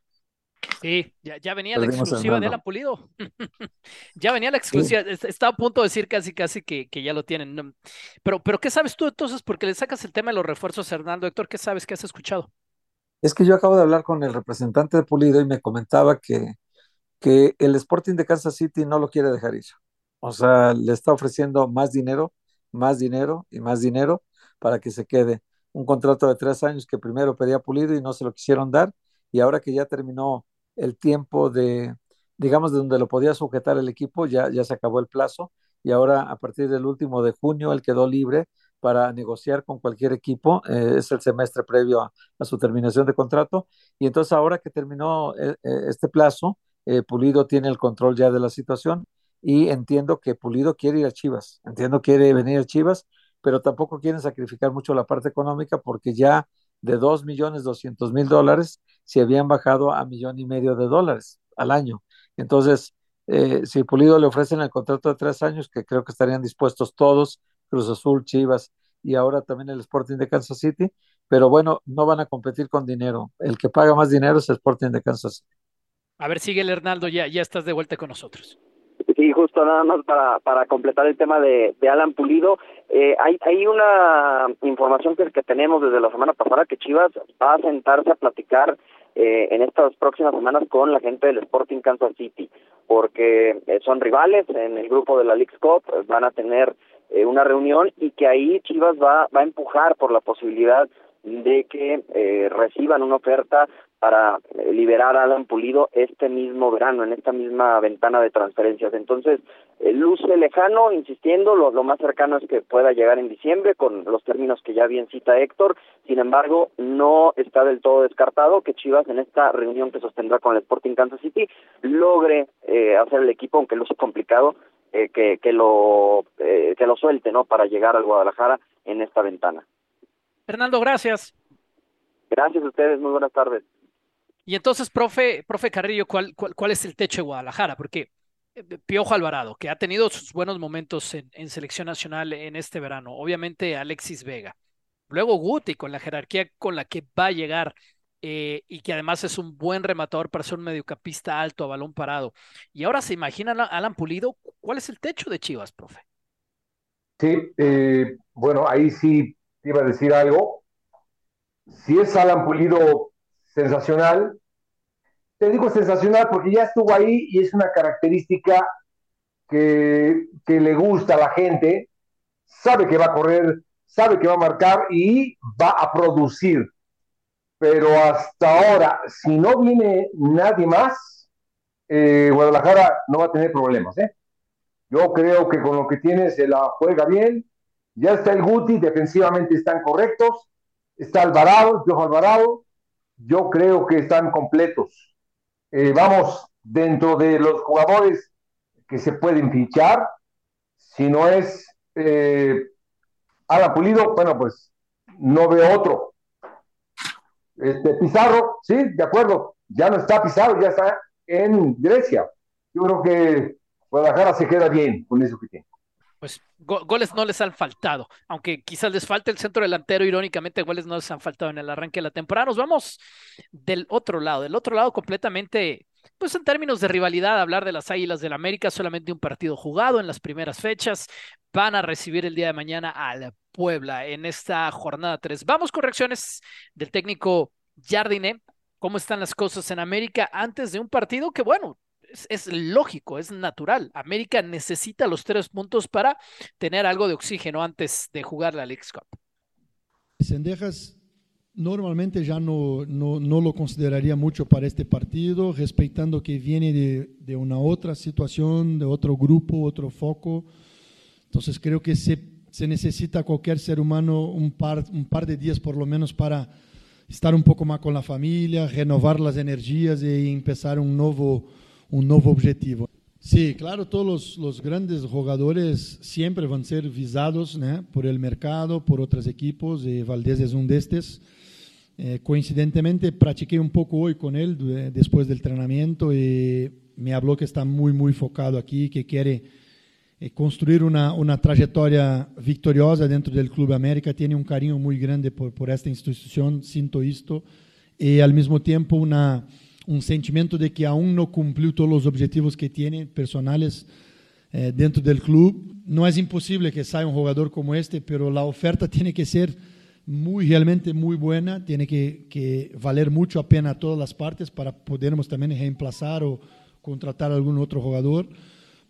Sí, ya, ya venía la Perdimos exclusiva de. Alan Pulido. ya venía la exclusiva. est- Estaba a punto de decir casi, casi que, que ya lo tienen. Pero, pero, ¿qué sabes tú entonces? Porque le sacas el tema de los refuerzos a Hernando. Héctor, ¿qué sabes? ¿Qué has escuchado? Es que yo acabo de hablar con el representante de Pulido y me comentaba que, que el Sporting de Kansas City no lo quiere dejar ir. O sea, le está ofreciendo más dinero, más dinero y más dinero para que se quede. Un contrato de tres años que primero pedía Pulido y no se lo quisieron dar. Y ahora que ya terminó el tiempo de, digamos, de donde lo podía sujetar el equipo, ya, ya se acabó el plazo. Y ahora, a partir del último de junio, él quedó libre para negociar con cualquier equipo. Eh, es el semestre previo a, su terminación de contrato. Y entonces, ahora que terminó eh, eh, este plazo, eh, Pulido tiene el control ya de la situación y entiendo que Pulido quiere ir a Chivas, entiendo que quiere venir a Chivas, pero tampoco quieren sacrificar mucho la parte económica porque ya de 2 millones 200 mil dólares se habían bajado a millón y medio de dólares al año. Entonces, eh, si Pulido le ofrecen el contrato de tres años, que creo que estarían dispuestos todos, Cruz Azul, Chivas y ahora también el Sporting de Kansas City, pero bueno, no van a competir con dinero. El que paga más dinero es el Sporting de Kansas City. A ver, sigue el Hernando, ya, ya estás de vuelta con nosotros. Sí, justo nada más para, para completar el tema de, de Alan Pulido. Eh, hay, hay una información que, que tenemos desde la semana pasada que Chivas va a sentarse a platicar eh, en estas próximas semanas con la gente del Sporting Kansas City, porque eh, son rivales en el grupo de la League Cup, eh, van a tener eh, una reunión y que ahí Chivas va, va a empujar por la posibilidad de que eh, reciban una oferta para eh, liberar a Alan Pulido este mismo verano, en esta misma ventana de transferencias. Entonces, eh, luce lejano, insistiendo, lo, lo más cercano es que pueda llegar en diciembre con los términos que ya bien cita Héctor. Sin embargo, no está del todo descartado que Chivas en esta reunión que sostendrá con el Sporting Kansas City logre eh, hacer el equipo, aunque luce complicado, eh, que, que lo eh, que lo suelte, ¿no? Para llegar al Guadalajara en esta ventana. Hernando, gracias. Gracias a ustedes, muy buenas tardes. Y entonces, profe, profe Carrillo, ¿cuál, cuál, cuál es el techo de Guadalajara? Porque eh, Piojo Alvarado, que ha tenido sus buenos momentos en, selección nacional en este verano, obviamente Alexis Vega, luego Guti con la jerarquía con la que va a llegar eh, y que además es un buen rematador para ser un mediocampista alto a balón parado. Y ahora se imagina Alan Pulido, ¿cuál es el techo de Chivas, profe? Sí, eh, bueno, ahí sí iba a decir algo. Si es Alan Pulido sensacional, te digo sensacional porque ya estuvo ahí y es una característica que, le gusta a la gente, sabe que va a correr, sabe que va a marcar y va a producir. Pero hasta ahora, si no viene nadie más, eh, Guadalajara no va a tener problemas, ¿eh? Yo creo que con lo que tiene se la juega bien. Ya está el Guti, defensivamente están correctos. Está Alvarado, Piojo Alvarado. Yo creo que están completos. Eh, vamos, dentro de los jugadores que se pueden fichar, si no es eh, Pulido, bueno, pues no veo otro. Este, Pizarro, sí, de acuerdo, ya no está Pizarro, ya está en Grecia. Yo creo que Guadalajara se queda bien con eso que tiene. Pues go goles no les han faltado, aunque quizás les falte el centro delantero, irónicamente goles no les han faltado en el arranque de la temporada. Nos vamos del otro lado, del otro lado completamente, pues en términos de rivalidad, hablar de las Águilas del América, solamente un partido jugado en las primeras fechas, van a recibir el día de mañana al Puebla en esta jornada 3. Vamos con reacciones del técnico Jardine, cómo están las cosas en América antes de un partido que, bueno, es, es, lógico, es natural. América necesita los tres puntos para tener algo de oxígeno antes de jugar la League Cup. Sendejas normalmente ya no, no, no, lo consideraría mucho para este partido, respetando que viene de, de, una otra situación, de otro grupo, otro foco. Entonces creo que se, se necesita cualquier ser humano un par, un par de días por lo menos para estar un poco más con la familia, renovar las energías y empezar un nuevo un nuevo objetivo. Sí, claro, todos los, grandes jugadores siempre van a ser visados ¿no? por el mercado, por otros equipos, y Valdés es uno de. Eh, coincidentemente, practiqué un poco hoy con él eh, después del entrenamiento y me habló que está muy, muy focado aquí, que quiere eh, construir una, una, trayectoria victoriosa dentro del Club América. Tiene un cariño muy grande por, por esta institución, siento esto, y al mismo tiempo una, un sentimiento de que aún no cumplió todos los objetivos que tiene personales eh, dentro del club. No es imposible que salga un jugador como este, pero la oferta tiene que ser realmente muy buena, tiene que, que valer mucho a pena a todas las partes para podermos también reemplazar o contratar a algún otro jugador.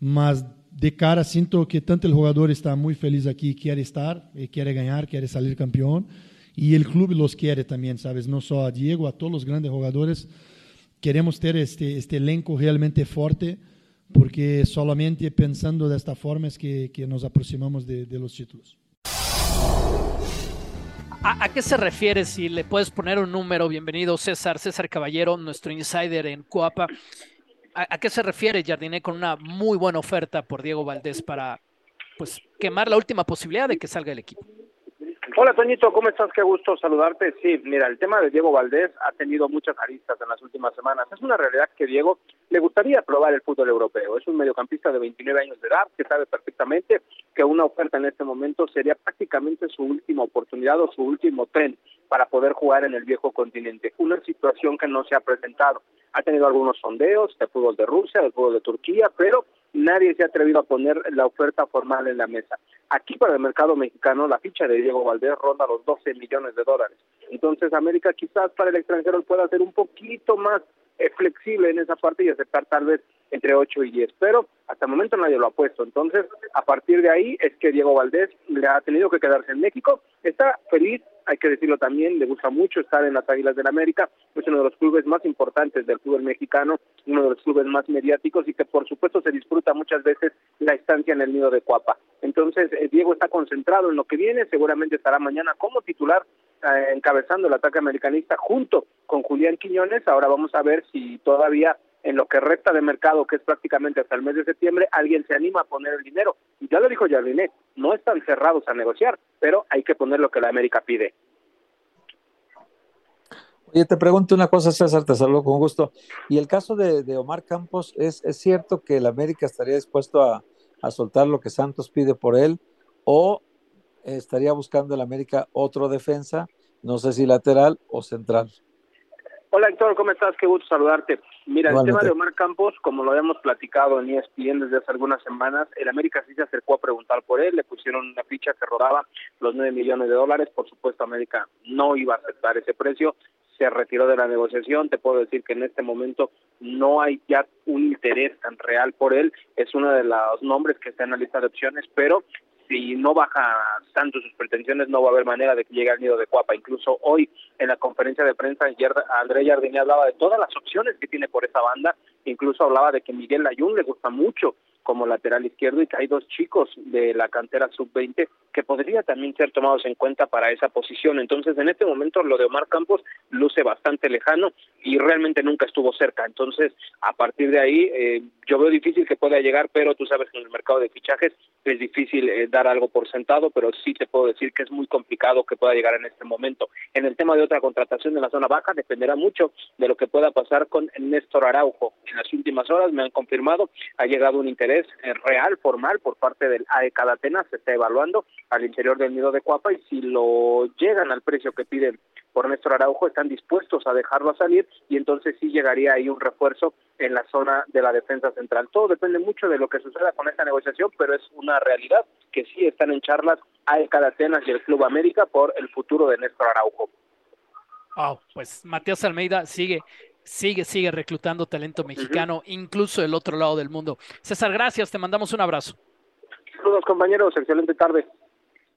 Mas de cara siento que tanto el jugador está muy feliz aquí, quiere estar, eh, quiere ganar, quiere salir campeón y el club los quiere también, ¿sabes? No solo a Diego, a todos los grandes jugadores. Queremos tener este, este elenco realmente fuerte porque solamente pensando de esta forma es que, que nos aproximamos de, de los títulos. ¿A, ¿A, qué se refiere? Si le puedes poner un número, bienvenido César, César Caballero, nuestro insider en Coapa. ¿A, ¿A, qué se refiere Jardiné con una muy buena oferta por Diego Valdés para pues quemar la última posibilidad de que salga el equipo? Hola Toñito, ¿cómo estás? Qué gusto saludarte. Sí, mira, el tema de Diego Valdés ha tenido muchas aristas en las últimas semanas. Es una realidad que Diego le gustaría probar el fútbol europeo. Es un mediocampista de 29 años de edad que sabe perfectamente que una oferta en este momento sería prácticamente su última oportunidad o su último tren para poder jugar en el viejo continente. Una situación que no se ha presentado. Ha tenido algunos sondeos de fútbol de Rusia, de fútbol de Turquía, pero nadie se ha atrevido a poner la oferta formal en la mesa. Aquí para el mercado mexicano la ficha de Diego Valdés ronda los 12 millones de dólares. Entonces América quizás para el extranjero pueda ser un poquito más eh, flexible en esa parte y aceptar tal vez entre 8 y 10, pero hasta el momento nadie lo ha puesto. Entonces, a partir de ahí es que Diego Valdés le ha tenido que quedarse en México. Está feliz, hay que decirlo también, le gusta mucho estar en las Águilas del América, es uno de los clubes más importantes del fútbol mexicano, uno de los clubes más mediáticos y que por supuesto se disfruta muchas veces la estancia en el nido de Cuapa. Entonces, eh, Diego está concentrado en lo que viene, seguramente estará mañana como titular eh, encabezando el ataque americanista junto con Julián Quiñones. Ahora vamos a ver si todavía en lo que resta de mercado, que es prácticamente hasta el mes de septiembre, alguien se anima a poner el dinero. Y ya lo dijo Jardiné, no están cerrados a negociar, pero hay que poner lo que la América pide. Oye, te pregunto una cosa, César, te saludo con gusto. Y el caso de, Omar Campos, ¿es, ¿es, cierto que el América estaría dispuesto a, a, soltar lo que Santos pide por él? ¿O estaría buscando el América otro defensa, no sé si lateral o central? Hola Héctor, ¿cómo estás? Qué gusto saludarte. Mira, Igualmente. el tema de Omar Campos, como lo habíamos platicado en ESPN desde hace algunas semanas, el América sí se acercó a preguntar por él, le pusieron una ficha que rodaba los 9 millones de dólares, por supuesto América no iba a aceptar ese precio, se retiró de la negociación, te puedo decir que en este momento no hay ya un interés tan real por él, es uno de los nombres que está en la lista de opciones, pero si no baja tanto sus pretensiones, no va a haber manera de que llegue al nido de Cuapa. Incluso hoy, en la conferencia de prensa, André Jardine hablaba de todas las opciones que tiene por esa banda, incluso hablaba de que Miguel Layún le gusta mucho como lateral izquierdo y que hay dos chicos de la cantera sub-20 que podría también ser tomados en cuenta para esa posición. Entonces, en este momento lo de Omar Campos luce bastante lejano y realmente nunca estuvo cerca. Entonces, a partir de ahí, eh, yo veo difícil que pueda llegar, pero tú sabes que en el mercado de fichajes es difícil eh, dar algo por sentado, pero sí te puedo decir que es muy complicado que pueda llegar en este momento. En el tema de otra contratación en la zona baja, dependerá mucho de lo que pueda pasar con Néstor Araujo. En las últimas horas me han confirmado, ha llegado un interés eh, real, formal, por parte del de Atenas, se está evaluando al interior del nido de Cuapa y si lo llegan al precio que piden por Néstor Araujo están dispuestos a dejarlo salir y entonces sí llegaría ahí un refuerzo en la zona de la defensa central. Todo depende mucho de lo que suceda con esta negociación, pero es una realidad que sí están en charlas de Atenas y el Club América por el futuro de Néstor Araujo. Wow, pues Matías Almeida sigue sigue, sigue reclutando talento mexicano, uh -huh. incluso del otro lado del mundo. César, gracias, te mandamos un abrazo. Saludos compañeros, excelente tarde.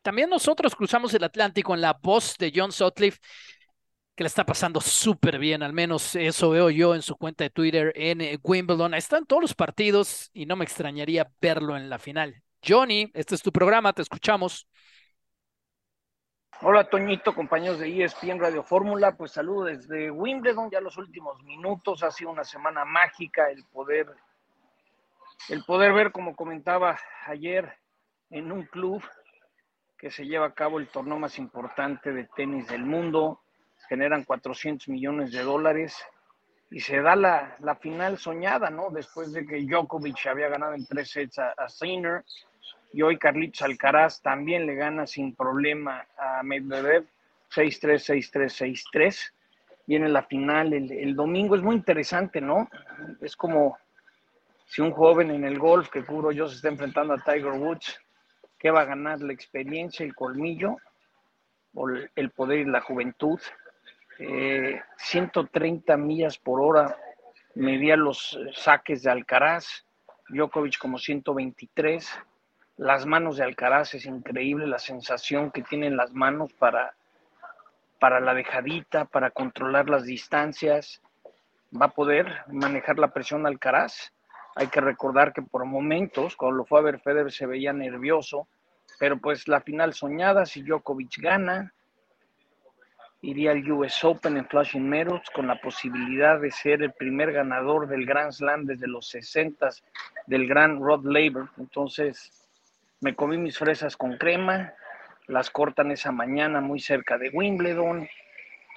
También nosotros cruzamos el Atlántico en la voz de John Sutcliffe, que le está pasando súper bien, al menos eso veo yo en su cuenta de Twitter en Wimbledon. Están todos los partidos y no me extrañaría verlo en la final. Johnny, este es tu programa, te escuchamos. Hola Toñito, compañeros de ESPN Radio Fórmula, pues saludo desde Wimbledon, ya los últimos minutos, ha sido una semana mágica el poder, el poder ver, como comentaba ayer, en un club que se lleva a cabo el torneo más importante de tenis del mundo, generan 400 millones de dólares y se da la, la, final soñada, ¿no? Después de que Djokovic había ganado en tres sets a, a y hoy Carlitos Alcaraz también le gana sin problema a Medvedev 6-3, 6-3, 6-3. Viene la final el, el, domingo, es muy interesante, ¿no? Es como si un joven en el golf que cubro yo se está enfrentando a Tiger Woods, ¿qué va a ganar? ¿La experiencia, el colmillo o el poder y la juventud? 130 eh, millas por hora medía los saques de Alcaraz, Djokovic como 123. Las manos de Alcaraz es increíble la sensación que tienen las manos para, para la dejadita, para controlar las distancias. Va a poder manejar la presión Alcaraz. Hay que recordar que por momentos, cuando lo fue a ver Federer, se veía nervioso, pero pues la final soñada, si Djokovic gana, iría al US Open en Flushing Meadows con la posibilidad de ser el primer ganador del Grand Slam desde los 60 del Grand Rod Laver. Entonces me comí mis fresas con crema, las cortan esa mañana muy cerca de Wimbledon,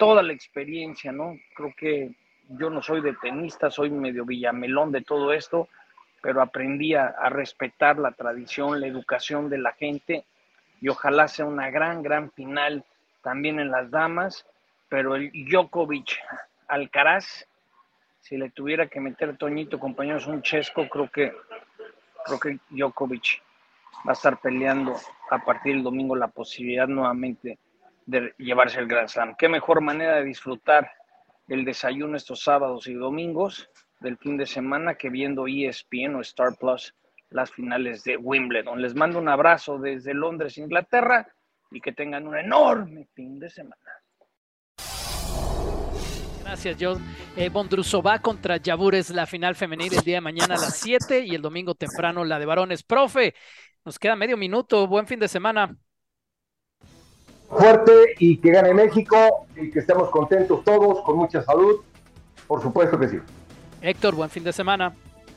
toda la experiencia, ¿no? Creo que yo no soy de tenista, soy medio villamelón de todo esto, pero aprendí a, a respetar la tradición, la educación de la gente y ojalá sea una gran, gran final también en las damas, pero el Djokovic Alcaraz, si le tuviera que meter Toñito, compañeros, un chesco, creo que creo que Djokovic va a estar peleando a partir del domingo la posibilidad nuevamente de llevarse el Grand Slam. Qué mejor manera de disfrutar el desayuno estos sábados y domingos del fin de semana que viendo ESPN o Star Plus las finales de Wimbledon. Les mando un abrazo desde Londres, Inglaterra y que tengan un enorme fin de semana. Gracias, John. Eh, Bondrusova contra Yabures, la final femenil el día de mañana a las 7 y el domingo temprano la de varones. Profe, nos queda medio minuto. Buen fin de semana. Fuerte y que gane México y que estemos contentos todos, con mucha salud. Por supuesto que sí. Héctor, buen fin de semana.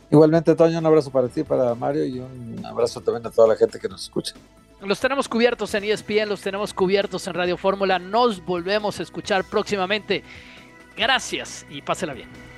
Igualmente, Toño, un abrazo para ti, para Mario y un abrazo también a toda la gente que nos escucha. Los tenemos cubiertos en ESPN, los tenemos cubiertos en Radio Fórmula. Nos volvemos a escuchar próximamente. Gracias y pásela bien.